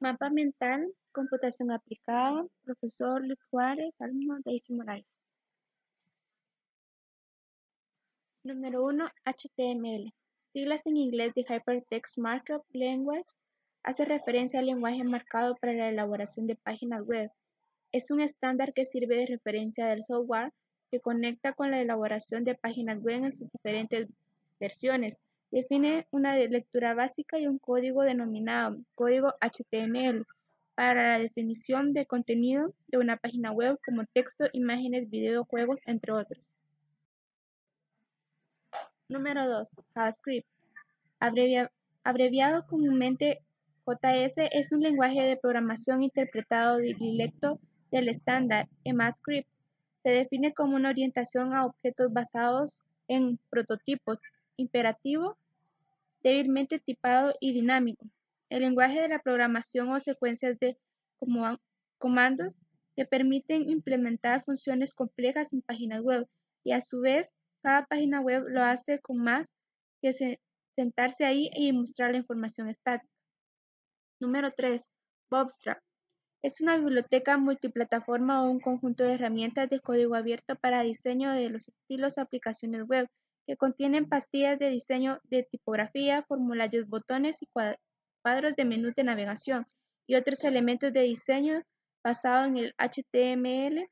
Mapa mental, computación aplicada, profesor Luis Juárez, alumno Daisy Morales. Número 1. HTML. Siglas en inglés de Hypertext Markup Language. Hace referencia al lenguaje marcado para la elaboración de páginas web. Es un estándar que sirve de referencia del software que conecta con la elaboración de páginas web en sus diferentes versiones. Define una lectura básica y un código denominado código HTML para la definición de contenido de una página web como texto, imágenes, videojuegos, entre otros. Número 2. JavaScript. abreviado comúnmente JS es un lenguaje de programación interpretado directo del estándar EMAScript. Se define como una orientación a objetos basados en prototipos, imperativo, débilmente tipado y dinámico. El lenguaje de la programación o secuencias de comandos que permiten implementar funciones complejas en páginas web y a su vez cada página web lo hace con más que sentarse ahí y mostrar la información estática. Número 3. Bootstrap. Es una biblioteca multiplataforma o un conjunto de herramientas de código abierto para diseño de los estilos aplicaciones web que contienen pastillas de diseño de tipografía, formularios, botones y cuadros de menú de navegación y otros elementos de diseño basado en el HTML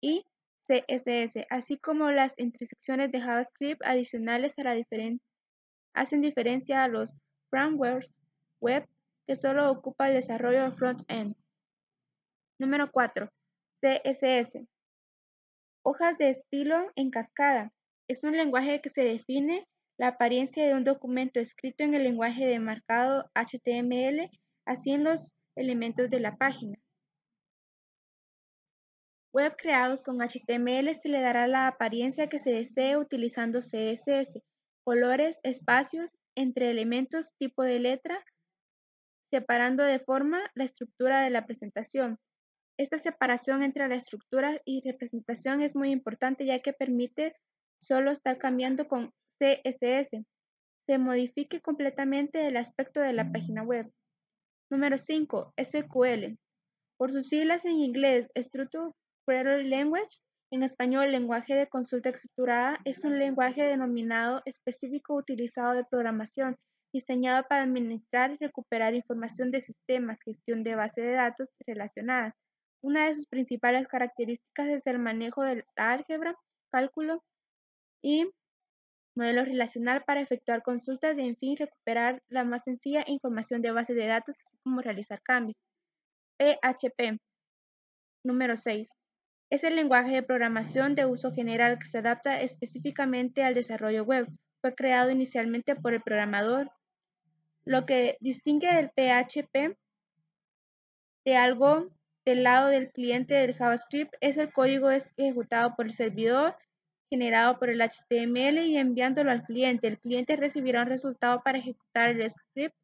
y CSS, así como las intersecciones de JavaScript adicionales a la hacen diferencia a los frameworks web que solo ocupa el desarrollo de front-end. Número 4. CSS. Hojas de estilo en cascada. Es un lenguaje que se define la apariencia de un documento escrito en el lenguaje de marcado HTML, así en los elementos de la página. Web creados con HTML se le dará la apariencia que se desee utilizando CSS, colores, espacios, entre elementos, tipo de letra, separando de forma la estructura de la presentación. Esta separación entre la estructura y representación es muy importante ya que permite solo estar cambiando con CSS. Se modifique completamente el aspecto de la página web. Número 5. SQL. Por sus siglas en inglés, Structured Query Language, en español, lenguaje de consulta estructurada, es un lenguaje denominado específico utilizado de programación diseñado para administrar y recuperar información de sistemas, gestión de base de datos relacionadas. Una de sus principales características es el manejo de álgebra, cálculo y modelo relacional para efectuar consultas y, en fin, recuperar la más sencilla información de base de datos, así como realizar cambios. PHP. Número 6. Es el lenguaje de programación de uso general que se adapta específicamente al desarrollo web. Fue creado inicialmente por el programador. Lo que distingue el PHP de algo del lado del cliente del JavaScript es el código ejecutado por el servidor generado por el HTML y enviándolo al cliente. El cliente recibirá un resultado para ejecutar el script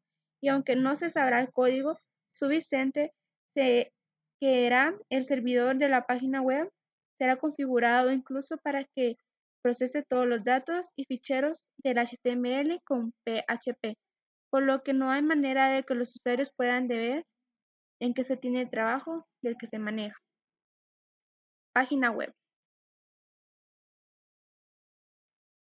y aunque no se sabrá el código subyacente se, que era el servidor de la página web, será configurado incluso para que procese todos los datos y ficheros del HTML con PHP, por lo que no hay manera de que los usuarios puedan ver en qué se tiene el trabajo del que se maneja. Página web.